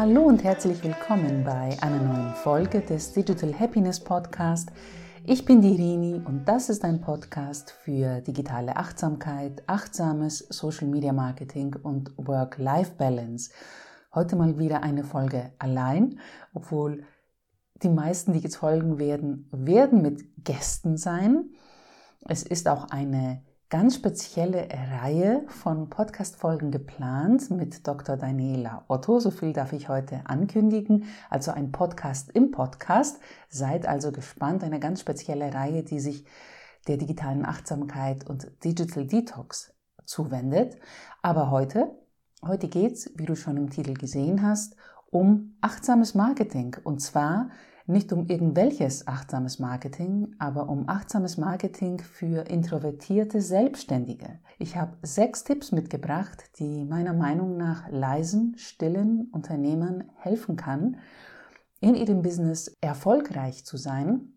Hallo und herzlich willkommen bei einer neuen Folge des Digital Happiness Podcast. Ich bin die Rini und das ist ein Podcast für digitale Achtsamkeit, achtsames Social Media Marketing und Work-Life-Balance. Heute mal wieder eine Folge allein, obwohl die meisten, die jetzt folgen werden, werden mit Gästen sein. Es ist auch eine ganz spezielle Reihe von Podcast-Folgen geplant mit Dr. Daniela Otto. So viel darf ich heute ankündigen. Also ein Podcast im Podcast. Seid also gespannt. Eine ganz spezielle Reihe, die sich der digitalen Achtsamkeit und Digital Detox zuwendet. Aber heute, heute geht's, wie du schon im Titel gesehen hast, um achtsames Marketing. Und zwar nicht um irgendwelches achtsames Marketing, aber um achtsames Marketing für introvertierte Selbstständige. Ich habe sechs Tipps mitgebracht, die meiner Meinung nach leisen, stillen Unternehmern helfen kann, in ihrem Business erfolgreich zu sein.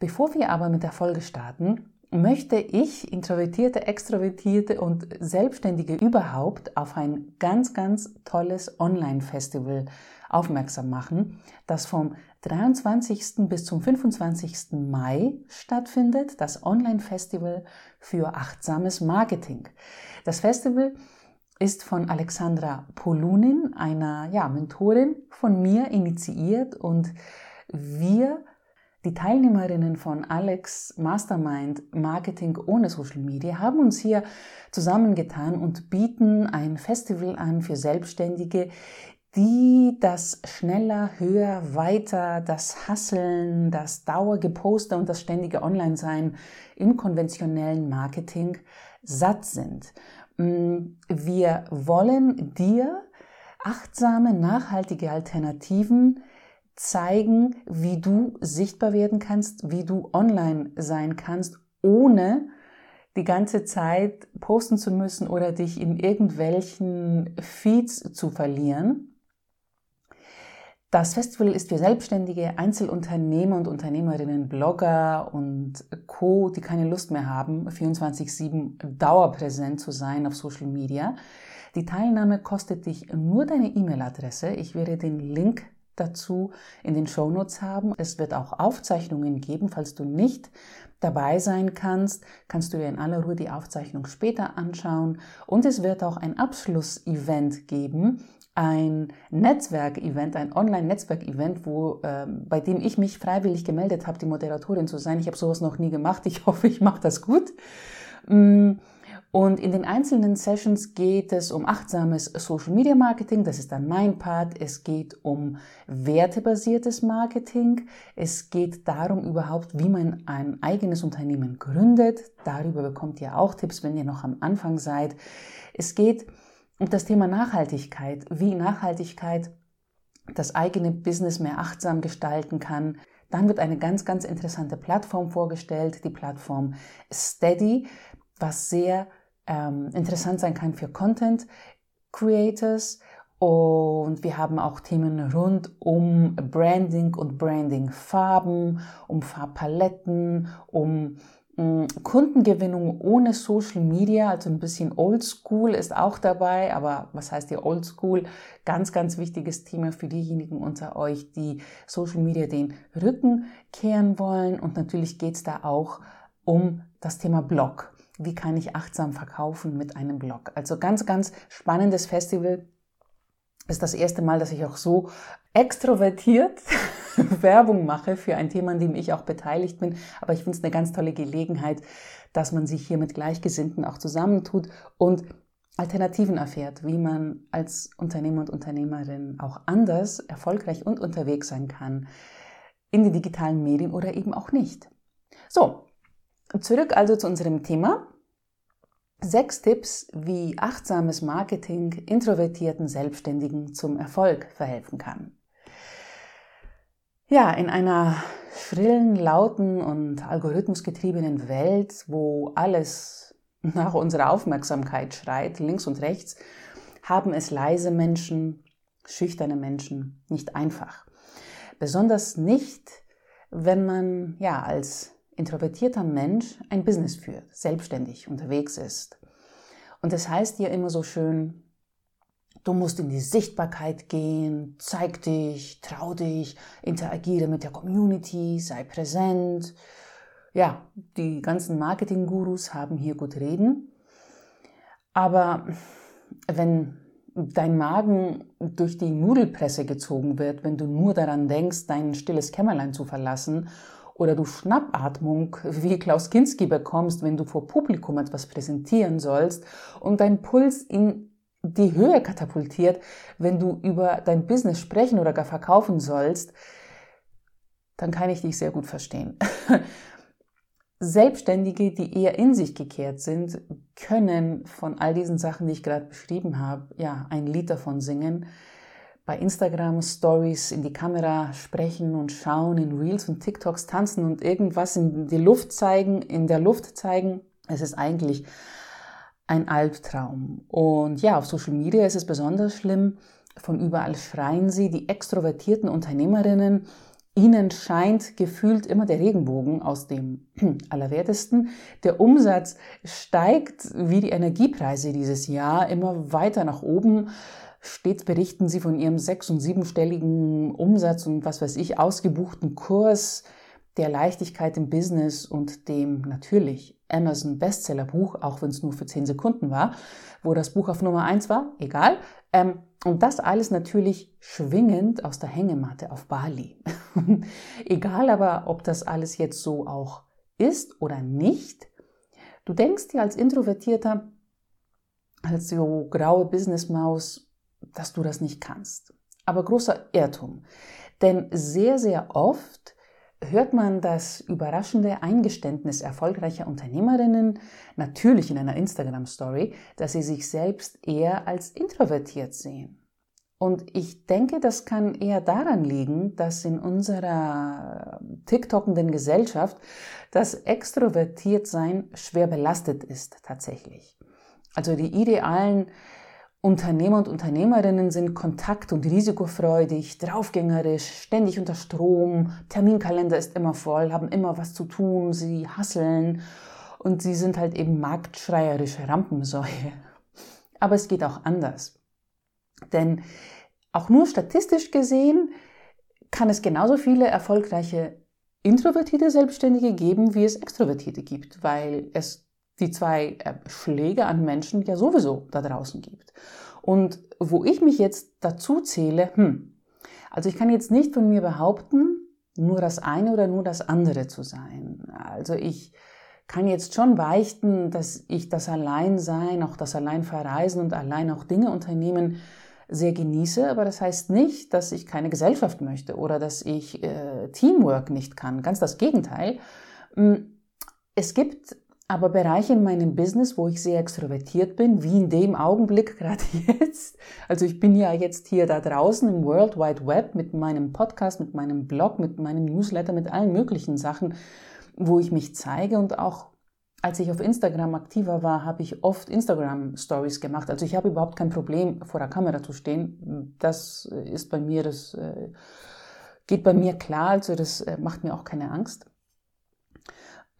Bevor wir aber mit der Folge starten, möchte ich Introvertierte, Extrovertierte und Selbstständige überhaupt auf ein ganz, ganz tolles Online-Festival aufmerksam machen, das vom 23. bis zum 25. Mai stattfindet, das Online-Festival für achtsames Marketing. Das Festival ist von Alexandra Polunin, einer ja, Mentorin von mir, initiiert und wir die Teilnehmerinnen von Alex Mastermind Marketing ohne Social Media haben uns hier zusammengetan und bieten ein Festival an für Selbstständige, die das schneller, höher, weiter, das Hasseln, das Dauergeposter und das ständige Online-Sein im konventionellen Marketing satt sind. Mm, wir wollen dir achtsame, nachhaltige Alternativen zeigen, wie du sichtbar werden kannst, wie du online sein kannst, ohne die ganze Zeit posten zu müssen oder dich in irgendwelchen Feeds zu verlieren. Das Festival ist für Selbstständige, Einzelunternehmer und Unternehmerinnen, Blogger und Co., die keine Lust mehr haben, 24-7 dauerpräsent zu sein auf Social Media. Die Teilnahme kostet dich nur deine E-Mail-Adresse. Ich werde den Link dazu in den Shownotes haben. Es wird auch Aufzeichnungen geben, falls du nicht dabei sein kannst, kannst du dir in aller Ruhe die Aufzeichnung später anschauen. Und es wird auch ein Abschlussevent geben, ein Netzwerkevent, ein Online-Netzwerkevent, wo äh, bei dem ich mich freiwillig gemeldet habe, die Moderatorin zu sein. Ich habe sowas noch nie gemacht. Ich hoffe, ich mache das gut. Mm, und in den einzelnen Sessions geht es um achtsames Social Media Marketing, das ist dann mein Part. Es geht um wertebasiertes Marketing. Es geht darum überhaupt, wie man ein eigenes Unternehmen gründet. Darüber bekommt ihr auch Tipps, wenn ihr noch am Anfang seid. Es geht um das Thema Nachhaltigkeit, wie Nachhaltigkeit das eigene Business mehr achtsam gestalten kann. Dann wird eine ganz, ganz interessante Plattform vorgestellt, die Plattform Steady, was sehr ähm, interessant sein kann für Content Creators. Und wir haben auch Themen rund um Branding und Branding-Farben, um Farbpaletten, um mm, Kundengewinnung ohne Social Media, also ein bisschen Oldschool ist auch dabei, aber was heißt hier Oldschool? Ganz, ganz wichtiges Thema für diejenigen unter euch, die Social Media den Rücken kehren wollen. Und natürlich geht es da auch um das Thema Blog wie kann ich achtsam verkaufen mit einem Blog. Also ganz, ganz spannendes Festival. Ist das erste Mal, dass ich auch so extrovertiert Werbung mache für ein Thema, an dem ich auch beteiligt bin. Aber ich finde es eine ganz tolle Gelegenheit, dass man sich hier mit Gleichgesinnten auch zusammentut und Alternativen erfährt, wie man als Unternehmer und Unternehmerin auch anders erfolgreich und unterwegs sein kann in den digitalen Medien oder eben auch nicht. So, zurück also zu unserem Thema. Sechs Tipps, wie achtsames Marketing introvertierten Selbstständigen zum Erfolg verhelfen kann. Ja, in einer schrillen, lauten und algorithmusgetriebenen Welt, wo alles nach unserer Aufmerksamkeit schreit, links und rechts, haben es leise Menschen, schüchterne Menschen nicht einfach. Besonders nicht, wenn man ja als introvertierter Mensch ein Business führt, selbstständig unterwegs ist. Und das heißt hier immer so schön, Du musst in die Sichtbarkeit gehen, zeig dich, trau dich, interagiere mit der Community, sei präsent. Ja, die ganzen Marketing-Gurus haben hier gut reden. Aber wenn dein Magen durch die Nudelpresse gezogen wird, wenn du nur daran denkst, dein stilles Kämmerlein zu verlassen oder du Schnappatmung wie Klaus Kinski bekommst, wenn du vor Publikum etwas präsentieren sollst und dein Puls in die Höhe katapultiert, wenn du über dein Business sprechen oder gar verkaufen sollst, dann kann ich dich sehr gut verstehen. Selbstständige, die eher in sich gekehrt sind, können von all diesen Sachen, die ich gerade beschrieben habe, ja, ein Lied davon singen. Bei Instagram Stories in die Kamera sprechen und schauen, in Reels und TikToks tanzen und irgendwas in die Luft zeigen, in der Luft zeigen. Es ist eigentlich ein Albtraum. Und ja, auf Social Media ist es besonders schlimm. Von überall schreien sie, die extrovertierten Unternehmerinnen. Ihnen scheint gefühlt immer der Regenbogen aus dem Allerwertesten. Der Umsatz steigt wie die Energiepreise dieses Jahr immer weiter nach oben. Stets berichten sie von ihrem sechs- und siebenstelligen Umsatz und was weiß ich, ausgebuchten Kurs der Leichtigkeit im Business und dem natürlich Amazon Bestseller Buch, auch wenn es nur für 10 Sekunden war, wo das Buch auf Nummer 1 war, egal. Ähm, und das alles natürlich schwingend aus der Hängematte auf Bali. egal aber, ob das alles jetzt so auch ist oder nicht. Du denkst dir als Introvertierter, als so graue Businessmaus, dass du das nicht kannst. Aber großer Irrtum. Denn sehr, sehr oft hört man das überraschende Eingeständnis erfolgreicher Unternehmerinnen natürlich in einer Instagram-Story, dass sie sich selbst eher als introvertiert sehen. Und ich denke, das kann eher daran liegen, dass in unserer TikTokenden Gesellschaft das Extrovertiertsein schwer belastet ist tatsächlich. Also die idealen Unternehmer und Unternehmerinnen sind kontakt- und risikofreudig, draufgängerisch, ständig unter Strom, Terminkalender ist immer voll, haben immer was zu tun, sie hasseln und sie sind halt eben marktschreierische Rampensäue. Aber es geht auch anders. Denn auch nur statistisch gesehen kann es genauso viele erfolgreiche introvertierte Selbstständige geben, wie es extrovertierte gibt, weil es die zwei äh, Schläge an Menschen ja sowieso da draußen gibt. Und wo ich mich jetzt dazu zähle, hm, also ich kann jetzt nicht von mir behaupten, nur das eine oder nur das andere zu sein. Also ich kann jetzt schon beichten, dass ich das Alleinsein, auch das Alleinverreisen und allein auch Dinge unternehmen sehr genieße, aber das heißt nicht, dass ich keine Gesellschaft möchte oder dass ich äh, Teamwork nicht kann. Ganz das Gegenteil. Hm, es gibt aber Bereiche in meinem Business, wo ich sehr extrovertiert bin, wie in dem Augenblick gerade jetzt. Also ich bin ja jetzt hier da draußen im World Wide Web mit meinem Podcast, mit meinem Blog, mit meinem Newsletter, mit allen möglichen Sachen, wo ich mich zeige und auch als ich auf Instagram aktiver war, habe ich oft Instagram Stories gemacht. Also ich habe überhaupt kein Problem vor der Kamera zu stehen. Das ist bei mir, das äh, geht bei mir klar, also das äh, macht mir auch keine Angst.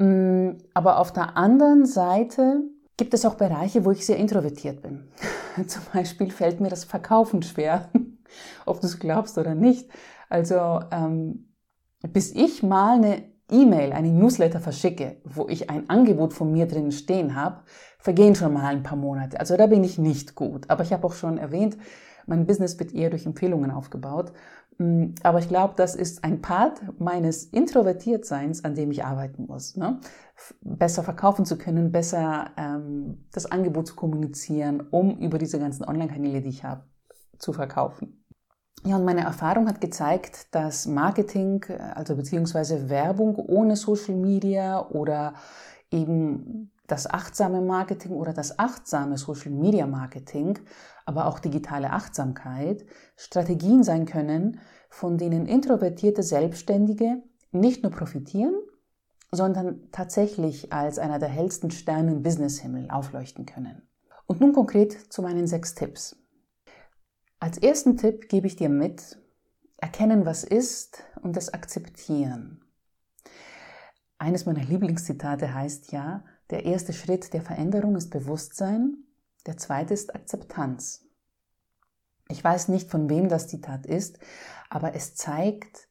Mm, aber auf der anderen Seite gibt es auch Bereiche, wo ich sehr introvertiert bin. Zum Beispiel fällt mir das Verkaufen schwer, ob du es glaubst oder nicht. Also ähm, bis ich mal eine E-Mail, eine Newsletter verschicke, wo ich ein Angebot von mir drin stehen habe, vergehen schon mal ein paar Monate. Also da bin ich nicht gut. Aber ich habe auch schon erwähnt, mein Business wird eher durch Empfehlungen aufgebaut. Mm, aber ich glaube, das ist ein Part meines Introvertiertseins, an dem ich arbeiten muss. Ne? Besser verkaufen zu können, besser ähm, das Angebot zu kommunizieren, um über diese ganzen Online-Kanäle, die ich habe, zu verkaufen. Ja, und meine Erfahrung hat gezeigt, dass Marketing, also beziehungsweise Werbung ohne Social Media oder eben das achtsame Marketing oder das achtsame Social Media Marketing, aber auch digitale Achtsamkeit Strategien sein können, von denen introvertierte Selbstständige nicht nur profitieren, sondern tatsächlich als einer der hellsten Sterne im Businesshimmel aufleuchten können. Und nun konkret zu meinen sechs Tipps. Als ersten Tipp gebe ich dir mit, erkennen, was ist und es akzeptieren. Eines meiner Lieblingszitate heißt ja, der erste Schritt der Veränderung ist Bewusstsein, der zweite ist Akzeptanz. Ich weiß nicht, von wem das Zitat ist, aber es zeigt,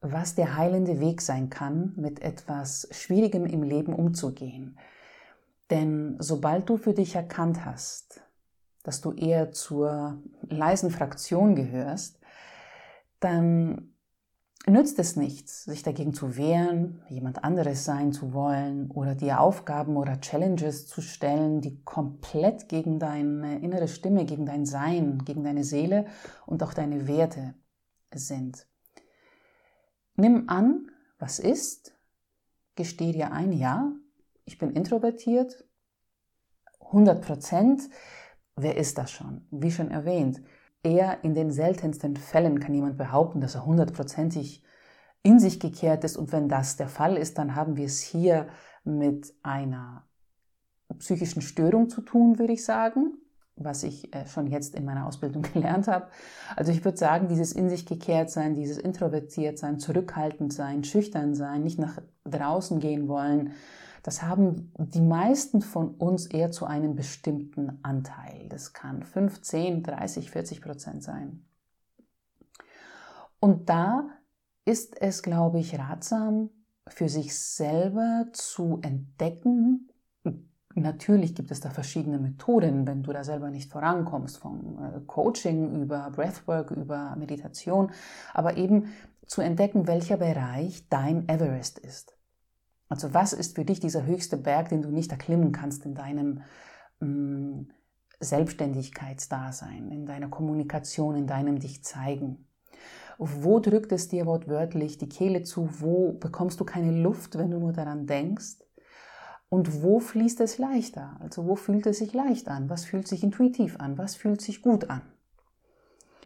was der heilende Weg sein kann, mit etwas Schwierigem im Leben umzugehen. Denn sobald du für dich erkannt hast, dass du eher zur leisen Fraktion gehörst, dann nützt es nichts, sich dagegen zu wehren, jemand anderes sein zu wollen oder dir Aufgaben oder Challenges zu stellen, die komplett gegen deine innere Stimme, gegen dein Sein, gegen deine Seele und auch deine Werte sind. Nimm an, was ist, gesteh dir ein, ja, ich bin introvertiert, 100 Prozent. Wer ist das schon? Wie schon erwähnt, eher in den seltensten Fällen kann jemand behaupten, dass er hundertprozentig in sich gekehrt ist. Und wenn das der Fall ist, dann haben wir es hier mit einer psychischen Störung zu tun, würde ich sagen was ich äh, schon jetzt in meiner Ausbildung gelernt habe. Also ich würde sagen, dieses in sich gekehrt sein, dieses introvertiert sein, zurückhaltend sein, schüchtern sein, nicht nach draußen gehen wollen, das haben die meisten von uns eher zu einem bestimmten Anteil. Das kann 15, 30, 40 Prozent sein. Und da ist es, glaube ich, ratsam, für sich selber zu entdecken, Natürlich gibt es da verschiedene Methoden, wenn du da selber nicht vorankommst, vom äh, Coaching über Breathwork, über Meditation, aber eben zu entdecken, welcher Bereich dein Everest ist. Also was ist für dich dieser höchste Berg, den du nicht erklimmen kannst in deinem mm, Selbstständigkeitsdasein, in deiner Kommunikation, in deinem Dich zeigen? Wo drückt es dir wortwörtlich die Kehle zu? Wo bekommst du keine Luft, wenn du nur daran denkst? Und wo fließt es leichter? Also wo fühlt es sich leicht an? Was fühlt sich intuitiv an? Was fühlt sich gut an?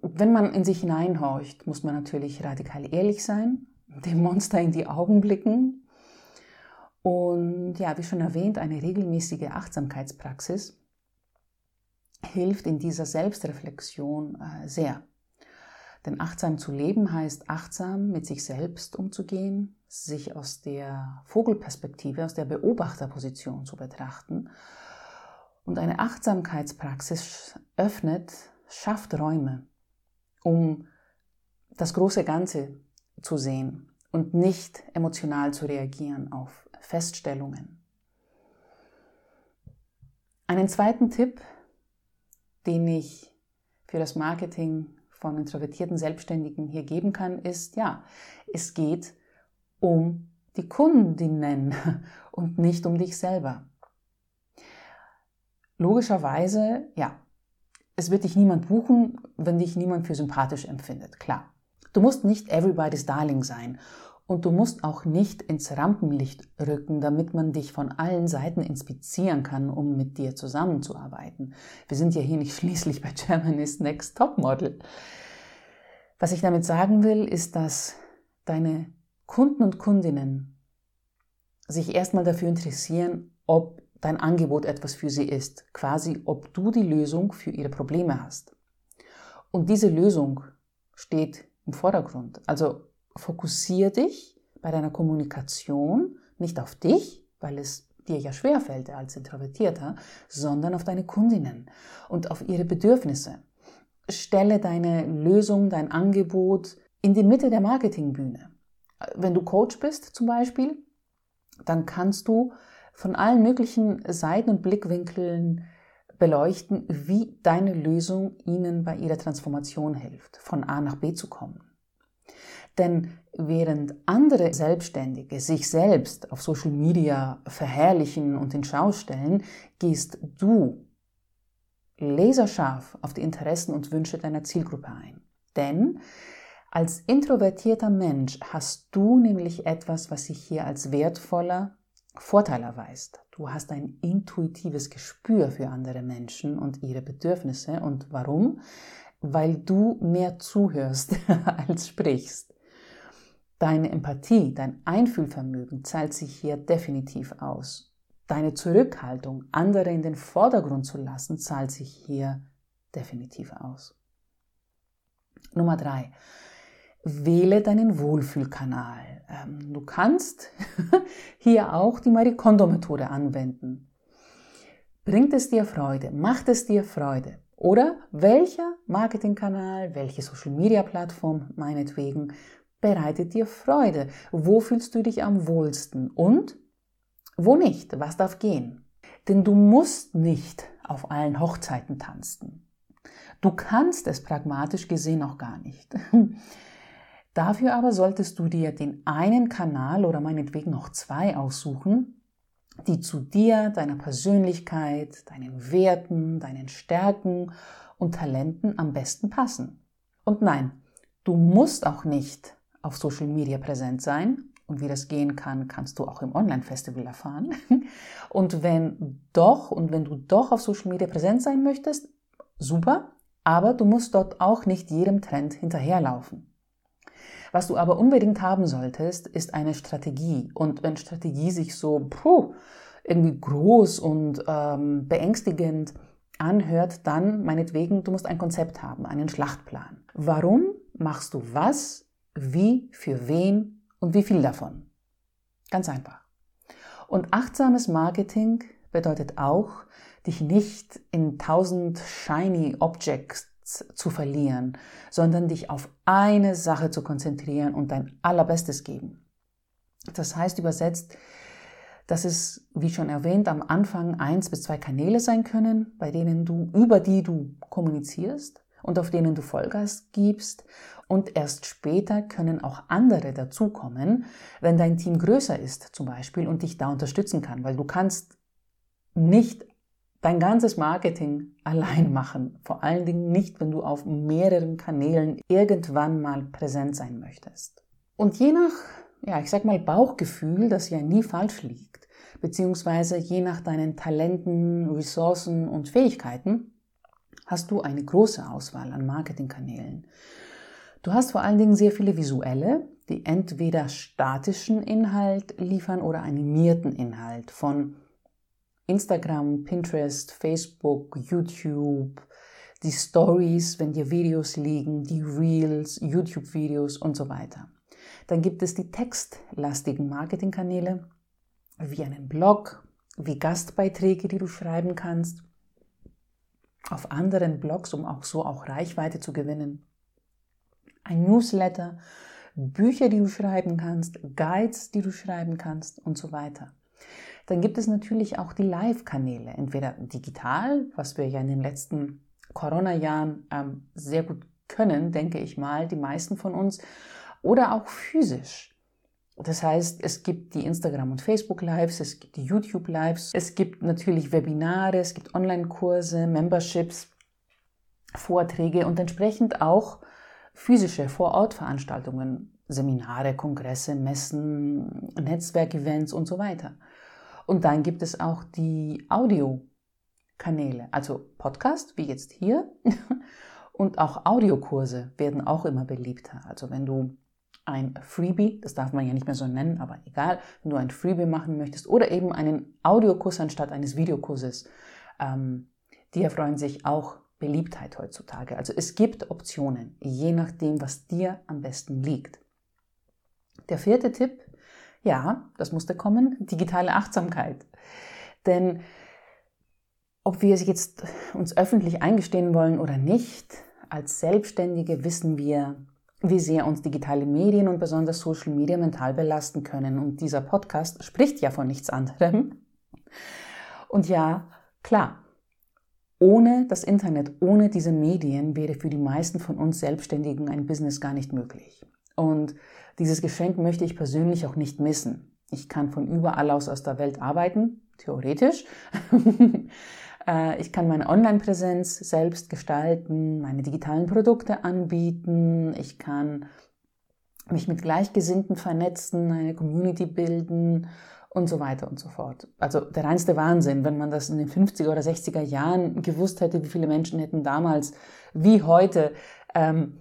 Wenn man in sich hineinhorcht, muss man natürlich radikal ehrlich sein, dem Monster in die Augen blicken. Und ja, wie schon erwähnt, eine regelmäßige Achtsamkeitspraxis hilft in dieser Selbstreflexion äh, sehr. Denn achtsam zu leben heißt achtsam mit sich selbst umzugehen, sich aus der Vogelperspektive, aus der Beobachterposition zu betrachten. Und eine Achtsamkeitspraxis öffnet, schafft Räume, um das große Ganze zu sehen und nicht emotional zu reagieren auf Feststellungen. Einen zweiten Tipp, den ich für das Marketing von introvertierten Selbstständigen hier geben kann, ist, ja, es geht um die Kundinnen und nicht um dich selber. Logischerweise, ja, es wird dich niemand buchen, wenn dich niemand für sympathisch empfindet, klar. Du musst nicht everybody's darling sein und du musst auch nicht ins Rampenlicht rücken, damit man dich von allen Seiten inspizieren kann, um mit dir zusammenzuarbeiten. Wir sind ja hier nicht schließlich bei Germany's Next Top Model. Was ich damit sagen will, ist, dass deine Kunden und Kundinnen sich erstmal dafür interessieren, ob dein Angebot etwas für sie ist, quasi ob du die Lösung für ihre Probleme hast. Und diese Lösung steht im Vordergrund. Also fokussiere dich bei deiner Kommunikation nicht auf dich, weil es dir ja schwerfällt als Introvertierter, sondern auf deine Kundinnen und auf ihre Bedürfnisse. Stelle deine Lösung, dein Angebot in die Mitte der Marketingbühne. Wenn du Coach bist zum Beispiel, dann kannst du von allen möglichen Seiten und Blickwinkeln beleuchten, wie deine Lösung ihnen bei ihrer Transformation hilft, von A nach B zu kommen. Denn während andere Selbstständige sich selbst auf Social Media verherrlichen und in Schau stellen, gehst du laserscharf auf die Interessen und Wünsche deiner Zielgruppe ein. Denn als introvertierter Mensch hast du nämlich etwas, was sich hier als wertvoller Vorteil erweist. Du hast ein intuitives Gespür für andere Menschen und ihre Bedürfnisse. Und warum? Weil du mehr zuhörst als sprichst. Deine Empathie, dein Einfühlvermögen zahlt sich hier definitiv aus. Deine Zurückhaltung, andere in den Vordergrund zu lassen, zahlt sich hier definitiv aus. Nummer drei. Wähle deinen Wohlfühlkanal. Ähm, du kannst hier auch die Marie Kondo Methode anwenden. Bringt es dir Freude? Macht es dir Freude? Oder welcher Marketingkanal, welche Social-Media-Plattform meinetwegen bereitet dir Freude? Wo fühlst du dich am wohlsten? Und wo nicht? Was darf gehen? Denn du musst nicht auf allen Hochzeiten tanzen. Du kannst es pragmatisch gesehen auch gar nicht. Dafür aber solltest du dir den einen Kanal oder meinetwegen noch zwei aussuchen, die zu dir, deiner Persönlichkeit, deinen Werten, deinen Stärken und Talenten am besten passen. Und nein, du musst auch nicht auf Social Media präsent sein. Und wie das gehen kann, kannst du auch im Online-Festival erfahren. Und wenn doch, und wenn du doch auf Social Media präsent sein möchtest, super, aber du musst dort auch nicht jedem Trend hinterherlaufen. Was du aber unbedingt haben solltest, ist eine Strategie. Und wenn Strategie sich so puh, irgendwie groß und ähm, beängstigend anhört, dann meinetwegen, du musst ein Konzept haben, einen Schlachtplan. Warum machst du was, wie, für wen und wie viel davon? Ganz einfach. Und achtsames Marketing bedeutet auch, dich nicht in tausend shiny Objects zu verlieren, sondern dich auf eine Sache zu konzentrieren und dein allerbestes geben. Das heißt übersetzt, dass es, wie schon erwähnt, am Anfang eins bis zwei Kanäle sein können, bei denen du, über die du kommunizierst und auf denen du Vollgas gibst. Und erst später können auch andere dazukommen, wenn dein Team größer ist zum Beispiel und dich da unterstützen kann, weil du kannst nicht dein ganzes Marketing allein machen. Vor allen Dingen nicht, wenn du auf mehreren Kanälen irgendwann mal präsent sein möchtest. Und je nach, ja, ich sag mal Bauchgefühl, das ja nie falsch liegt, beziehungsweise je nach deinen Talenten, Ressourcen und Fähigkeiten, hast du eine große Auswahl an Marketingkanälen. Du hast vor allen Dingen sehr viele visuelle, die entweder statischen Inhalt liefern oder animierten Inhalt von Instagram, Pinterest, Facebook, YouTube, die Stories, wenn dir Videos liegen, die Reels, YouTube-Videos und so weiter. Dann gibt es die textlastigen Marketingkanäle, wie einen Blog, wie Gastbeiträge, die du schreiben kannst, auf anderen Blogs, um auch so auch Reichweite zu gewinnen. Ein Newsletter, Bücher, die du schreiben kannst, Guides, die du schreiben kannst und so weiter. Dann gibt es natürlich auch die Live-Kanäle, entweder digital, was wir ja in den letzten Corona-Jahren ähm, sehr gut können, denke ich mal, die meisten von uns, oder auch physisch. Das heißt, es gibt die Instagram- und Facebook-Lives, es gibt die YouTube-Lives, es gibt natürlich Webinare, es gibt Online-Kurse, Memberships, Vorträge und entsprechend auch physische Vor-Ort-Veranstaltungen, Seminare, Kongresse, Messen, Netzwerkevents und so weiter. Und dann gibt es auch die Audiokanäle, also Podcast, wie jetzt hier. Und auch Audiokurse werden auch immer beliebter. Also wenn du ein Freebie, das darf man ja nicht mehr so nennen, aber egal, wenn du ein Freebie machen möchtest oder eben einen Audiokurs anstatt eines Videokurses, ähm, die erfreuen sich auch Beliebtheit heutzutage. Also es gibt Optionen, je nachdem, was dir am besten liegt. Der vierte Tipp ja, das musste kommen. Digitale Achtsamkeit. Denn ob wir es jetzt uns öffentlich eingestehen wollen oder nicht, als Selbstständige wissen wir, wie sehr uns digitale Medien und besonders Social Media mental belasten können. Und dieser Podcast spricht ja von nichts anderem. Und ja, klar, ohne das Internet, ohne diese Medien wäre für die meisten von uns Selbstständigen ein Business gar nicht möglich. Und dieses Geschenk möchte ich persönlich auch nicht missen. Ich kann von überall aus aus der Welt arbeiten, theoretisch. Äh, ich kann meine Online-Präsenz selbst gestalten, meine digitalen Produkte anbieten. Ich kann mich mit Gleichgesinnten vernetzen, eine Community bilden und so weiter und so fort. Also der reinste Wahnsinn, wenn man das in den 50er oder 60er Jahren gewusst hätte, wie viele Menschen hätten damals wie heute ähm,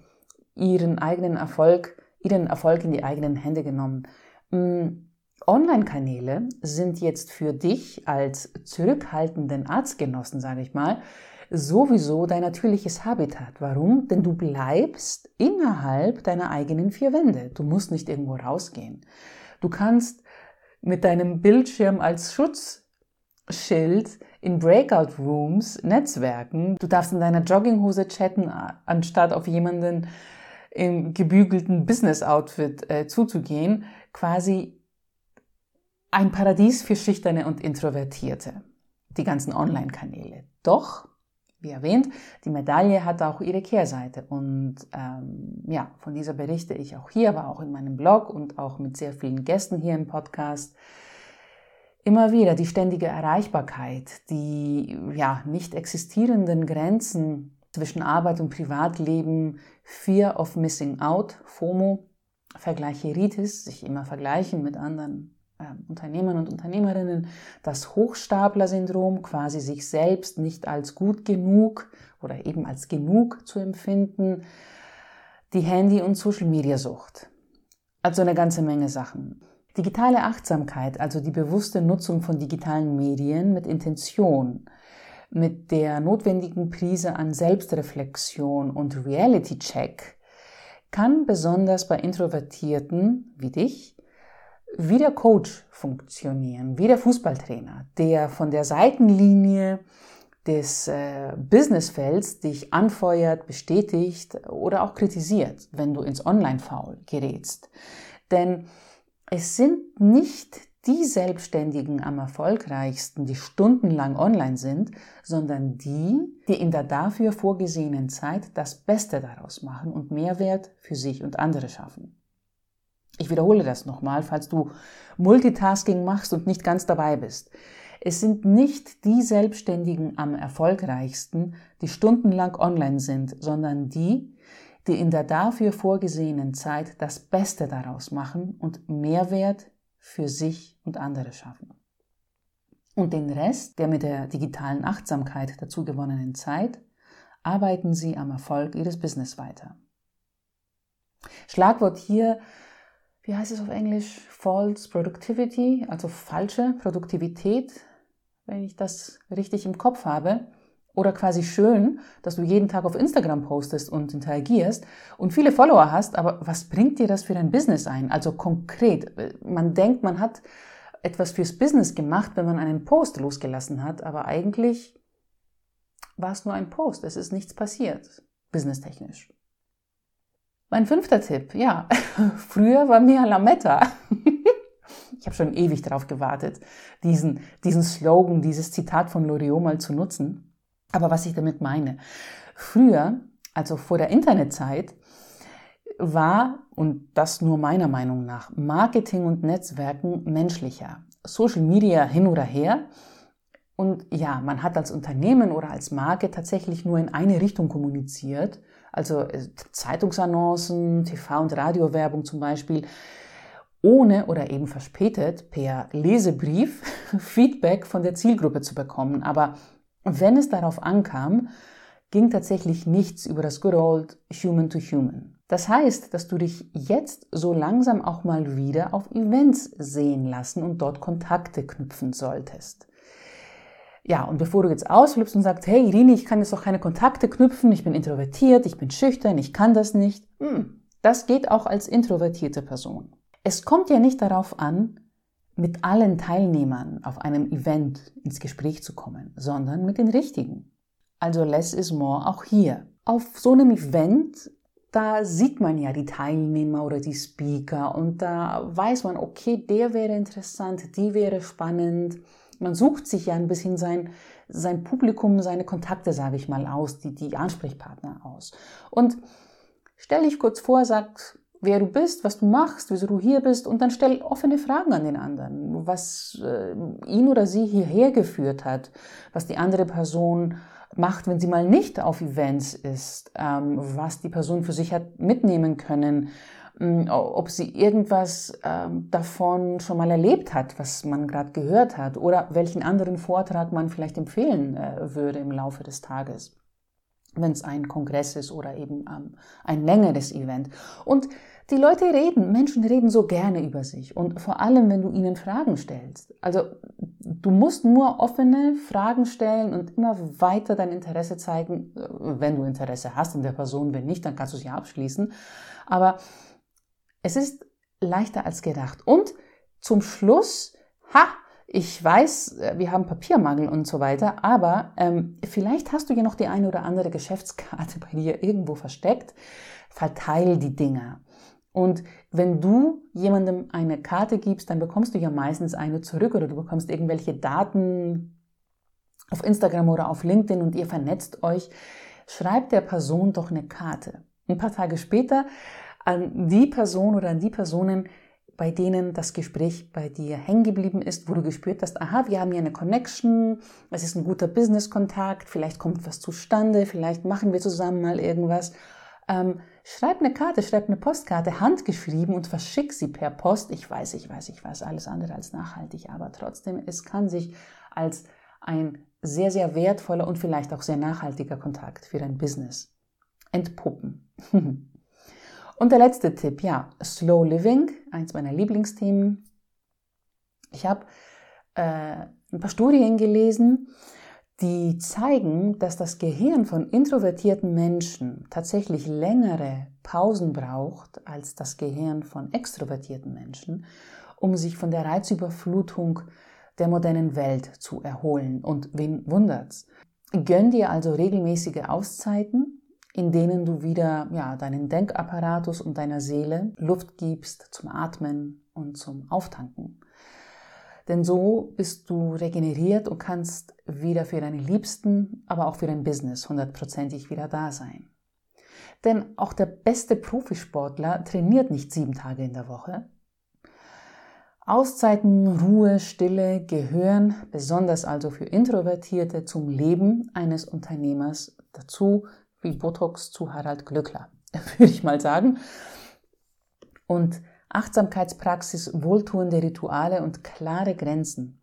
ihren eigenen Erfolg ihren Erfolg in die eigenen Hände genommen. Mm, Online-Kanäle sind jetzt für dich als zurückhaltenden Arztgenossen, sage ich mal, sowieso dein natürliches Habitat. Warum? Denn du bleibst innerhalb deiner eigenen vier Wände. Du musst nicht irgendwo rausgehen. Du kannst mit deinem Bildschirm als Schutz Schild in Breakout Rooms netzwerken. Du darfst in deiner Jogginghose chatten, anstatt auf jemanden im gebügelten Business-Outfit äh, zuzugehen. Quasi ein Paradies für Schüchterne und Introvertierte. Die ganzen Online-Kanäle. Doch, wie erwähnt, die Medaille hat auch ihre Kehrseite. Und ähm, ja, von dieser berichte ich auch hier, aber auch in meinem Blog und auch mit sehr vielen Gästen hier im Podcast. Immer wieder die ständige Erreichbarkeit, die ja nicht existierenden Grenzen zwischen Arbeit und Privatleben, Fear of Missing Out, FOMO, Vergleicheritis, sich immer vergleichen mit anderen äh, Unternehmern und Unternehmerinnen, das Hochstapler-Syndrom, quasi sich selbst nicht als gut genug oder eben als genug zu empfinden, die Handy- und Social-Media-Sucht. Also eine ganze Menge Sachen. Digitale Achtsamkeit, also die bewusste Nutzung von digitalen Medien mit Intention, mit der notwendigen Prise an Selbstreflexion und Reality-Check, kann besonders bei Introvertierten wie dich wie der Coach funktionieren, wie der Fußballtrainer, der von der Seitenlinie des äh, Businessfelds dich anfeuert, bestätigt oder auch kritisiert, wenn du ins Online-Foul gerätst. Denn es sind nicht die Selbstständigen am erfolgreichsten, die stundenlang online sind, sondern die, die in der dafür vorgesehenen Zeit das Beste daraus machen und Mehrwert für sich und andere schaffen. Ich wiederhole das nochmal, falls du Multitasking machst und nicht ganz dabei bist. Es sind nicht die Selbstständigen am erfolgreichsten, die stundenlang online sind, sondern die, die in der dafür vorgesehenen Zeit das Beste daraus machen und Mehrwert für sich und andere schaffen. Und den Rest, der mit der digitalen Achtsamkeit dazu gewonnenen Zeit, arbeiten sie am Erfolg ihres Business weiter. Schlagwort hier, wie heißt es auf Englisch? False Productivity, also falsche Produktivität, wenn ich das richtig im Kopf habe. Oder quasi schön, dass du jeden Tag auf Instagram postest und interagierst und viele Follower hast, aber was bringt dir das für dein Business ein? Also konkret, man denkt, man hat etwas fürs Business gemacht, wenn man einen Post losgelassen hat, aber eigentlich war es nur ein Post, es ist nichts passiert, businesstechnisch. Mein fünfter Tipp, ja, früher war mehr Lametta. ich habe schon ewig darauf gewartet, diesen, diesen Slogan, dieses Zitat von Loriot mal zu nutzen. Aber was ich damit meine, früher, also vor der Internetzeit, war, und das nur meiner Meinung nach, Marketing und Netzwerken menschlicher. Social Media hin oder her. Und ja, man hat als Unternehmen oder als Marke tatsächlich nur in eine Richtung kommuniziert. Also äh, Zeitungsannoncen, TV- und Radiowerbung zum Beispiel ohne oder eben verspätet per Lesebrief Feedback von der Zielgruppe zu bekommen. Aber wenn es darauf ankam, ging tatsächlich nichts über das Good Old Human to Human. Das heißt, dass du dich jetzt so langsam auch mal wieder auf Events sehen lassen und dort Kontakte knüpfen solltest. Ja, und bevor du jetzt ausflippst und sagst, hey Irini, ich kann jetzt doch keine Kontakte knüpfen, ich bin introvertiert, ich bin schüchtern, ich kann das nicht. Hm, das geht auch als introvertierte Person. Es kommt ja nicht darauf an, mit allen Teilnehmern auf einem Event ins Gespräch zu kommen, sondern mit den richtigen. Also less is more auch hier. Auf so einem Event, da sieht man ja die Teilnehmer oder die Speaker und da weiß man, okay, der wäre interessant, die wäre spannend. Man sucht sich ja ein bisschen sein, sein Publikum, seine Kontakte, sage ich mal, aus, die, die Ansprechpartner aus. Und stell dich kurz vor, sag, wer du bist, was du machst, wieso du hier bist und dann stell offene Fragen an den anderen, was äh, ihn oder sie hierher geführt hat, was die andere Person macht, wenn sie mal nicht auf Events ist, ähm, was die Person für sich hat mitnehmen können, ähm, ob sie irgendwas ähm, davon schon mal erlebt hat, was man gerade gehört hat oder welchen anderen Vortrag man vielleicht empfehlen äh, würde im Laufe des Tages wenn es ein Kongress ist oder eben ähm, ein längeres Event. Und die Leute reden, Menschen reden so gerne über sich und vor allem, wenn du ihnen Fragen stellst. Also du musst nur offene Fragen stellen und immer weiter dein Interesse zeigen, wenn du Interesse hast in der Person. Wenn nicht, dann kannst du sie abschließen. Aber es ist leichter als gedacht. Und zum Schluss, ha, Ich weiß, äh, wir haben Papiermangel und so weiter, aber ähm, vielleicht hast du ja noch die eine oder andere Geschäftskarte bei dir irgendwo versteckt. Verteil die Dinger. Und wenn du jemandem eine Karte gibst, dann bekommst du ja meistens eine zurück oder du bekommst irgendwelche Daten auf Instagram oder auf LinkedIn und ihr vernetzt euch. Schreibt der Person doch eine Karte. Ein paar Tage später an die Person oder an die Personen, bei denen das Gespräch bei dir hängen geblieben ist, wo du gespürt hast, aha, wir haben hier eine Connection, es ist ein guter Business-Kontakt, vielleicht kommt was zustande, vielleicht machen wir zusammen mal irgendwas. Ähm, schreib eine Karte, schreib eine Postkarte, handgeschrieben und verschick sie per Post. Ich weiß, ich weiß, ich weiß, alles andere als nachhaltig, aber trotzdem, es kann sich als ein sehr, sehr wertvoller und vielleicht auch sehr nachhaltiger Kontakt für dein Business entpuppen. Und der letzte Tipp, ja, Slow Living, eins meiner Lieblingsthemen. Ich habe äh, ein paar Studien gelesen, die zeigen, dass das Gehirn von introvertierten Menschen tatsächlich längere Pausen braucht als das Gehirn von extrovertierten Menschen, um sich von der Reizüberflutung der modernen Welt zu erholen. Und wen wundert's? Gönn dir also regelmäßige Auszeiten, in denen du wieder ja, deinen Denkapparatus und deiner Seele Luft gibst zum Atmen und zum Auftanken. Denn so bist du regeneriert und kannst wieder für deine Liebsten, aber auch für dein Business hundertprozentig wieder da sein. Denn auch der beste Profisportler trainiert nicht sieben Tage in der Woche. Auszeiten, Ruhe, Stille gehören besonders also für Introvertierte zum Leben eines Unternehmers dazu, wie Botox zu Harald Glückler, würde ich mal sagen. Und Achtsamkeitspraxis, wohltuende Rituale und klare Grenzen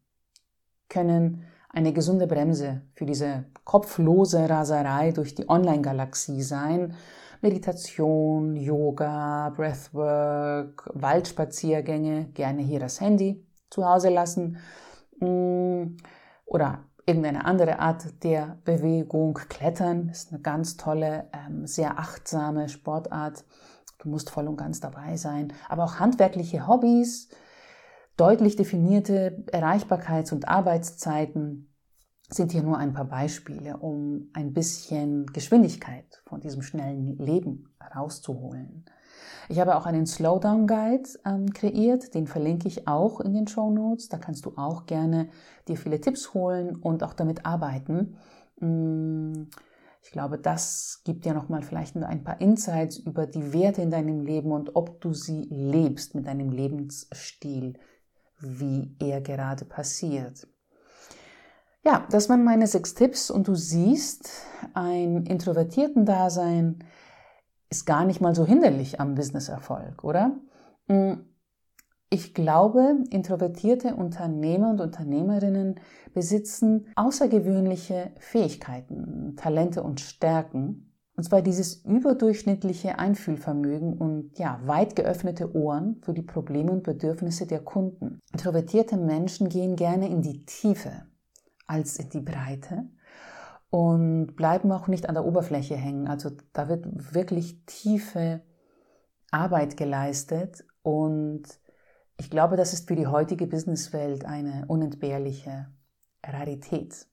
können eine gesunde Bremse für diese kopflose Raserei durch die Online-Galaxie sein. Meditation, Yoga, Breathwork, Waldspaziergänge, gerne hier das Handy zu Hause lassen mm, oder irgendeine andere Art der Bewegung. Klettern ist eine ganz tolle, ähm, sehr achtsame Sportart. Du musst voll und ganz dabei sein. Aber auch handwerkliche Hobbys, deutlich definierte Erreichbarkeits- und Arbeitszeiten sind hier nur ein paar Beispiele, um ein bisschen Geschwindigkeit von diesem schnellen Leben rauszuholen. Ich habe auch einen Slowdown Guide ähm, kreiert, den verlinke ich auch in den Show Notes. Da kannst du auch gerne dir viele Tipps holen und auch damit arbeiten. Mm, ich glaube, das gibt dir nochmal vielleicht ein paar Insights über die Werte in deinem Leben und ob du sie lebst mit deinem Lebensstil, wie er gerade passiert. Ja, das waren meine sechs Tipps und du siehst, ein introvertierten Dasein ist gar nicht mal so hinderlich am Businesserfolg, oder? Ich glaube, introvertierte Unternehmer und Unternehmerinnen besitzen außergewöhnliche Fähigkeiten, Talente und Stärken. Und zwar dieses überdurchschnittliche Einfühlvermögen und ja, weit geöffnete Ohren für die Probleme und Bedürfnisse der Kunden. Introvertierte Menschen gehen gerne in die Tiefe als in die Breite und bleiben auch nicht an der Oberfläche hängen. Also da wird wirklich tiefe Arbeit geleistet und ich glaube, das ist für die heutige Businesswelt eine unentbehrliche Rarität.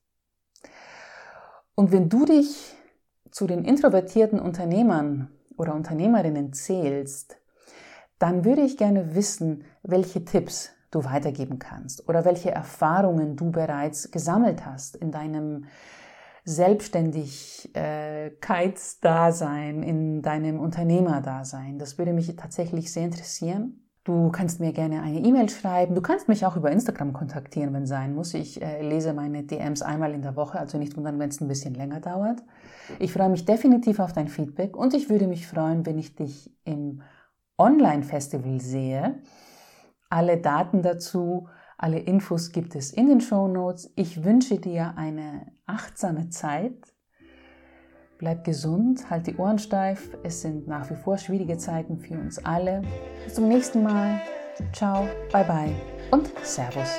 Und wenn du dich zu den introvertierten Unternehmern oder Unternehmerinnen zählst, dann würde ich gerne wissen, welche Tipps du weitergeben kannst oder welche Erfahrungen du bereits gesammelt hast in deinem Selbstständigkeitsdasein, in deinem Unternehmerdasein. Das würde mich tatsächlich sehr interessieren. Du kannst mir gerne eine E-Mail schreiben. Du kannst mich auch über Instagram kontaktieren, wenn sein muss. Ich äh, lese meine DMs einmal in der Woche, also nicht wundern, wenn es ein bisschen länger dauert. Ich freue mich definitiv auf dein Feedback und ich würde mich freuen, wenn ich dich im Online-Festival sehe. Alle Daten dazu, alle Infos gibt es in den Show Notes. Ich wünsche dir eine achtsame Zeit. Bleib gesund, halt die Ohren steif. Es sind nach wie vor schwierige Zeiten für uns alle. Bis zum nächsten Mal. Ciao, bye bye und Servus.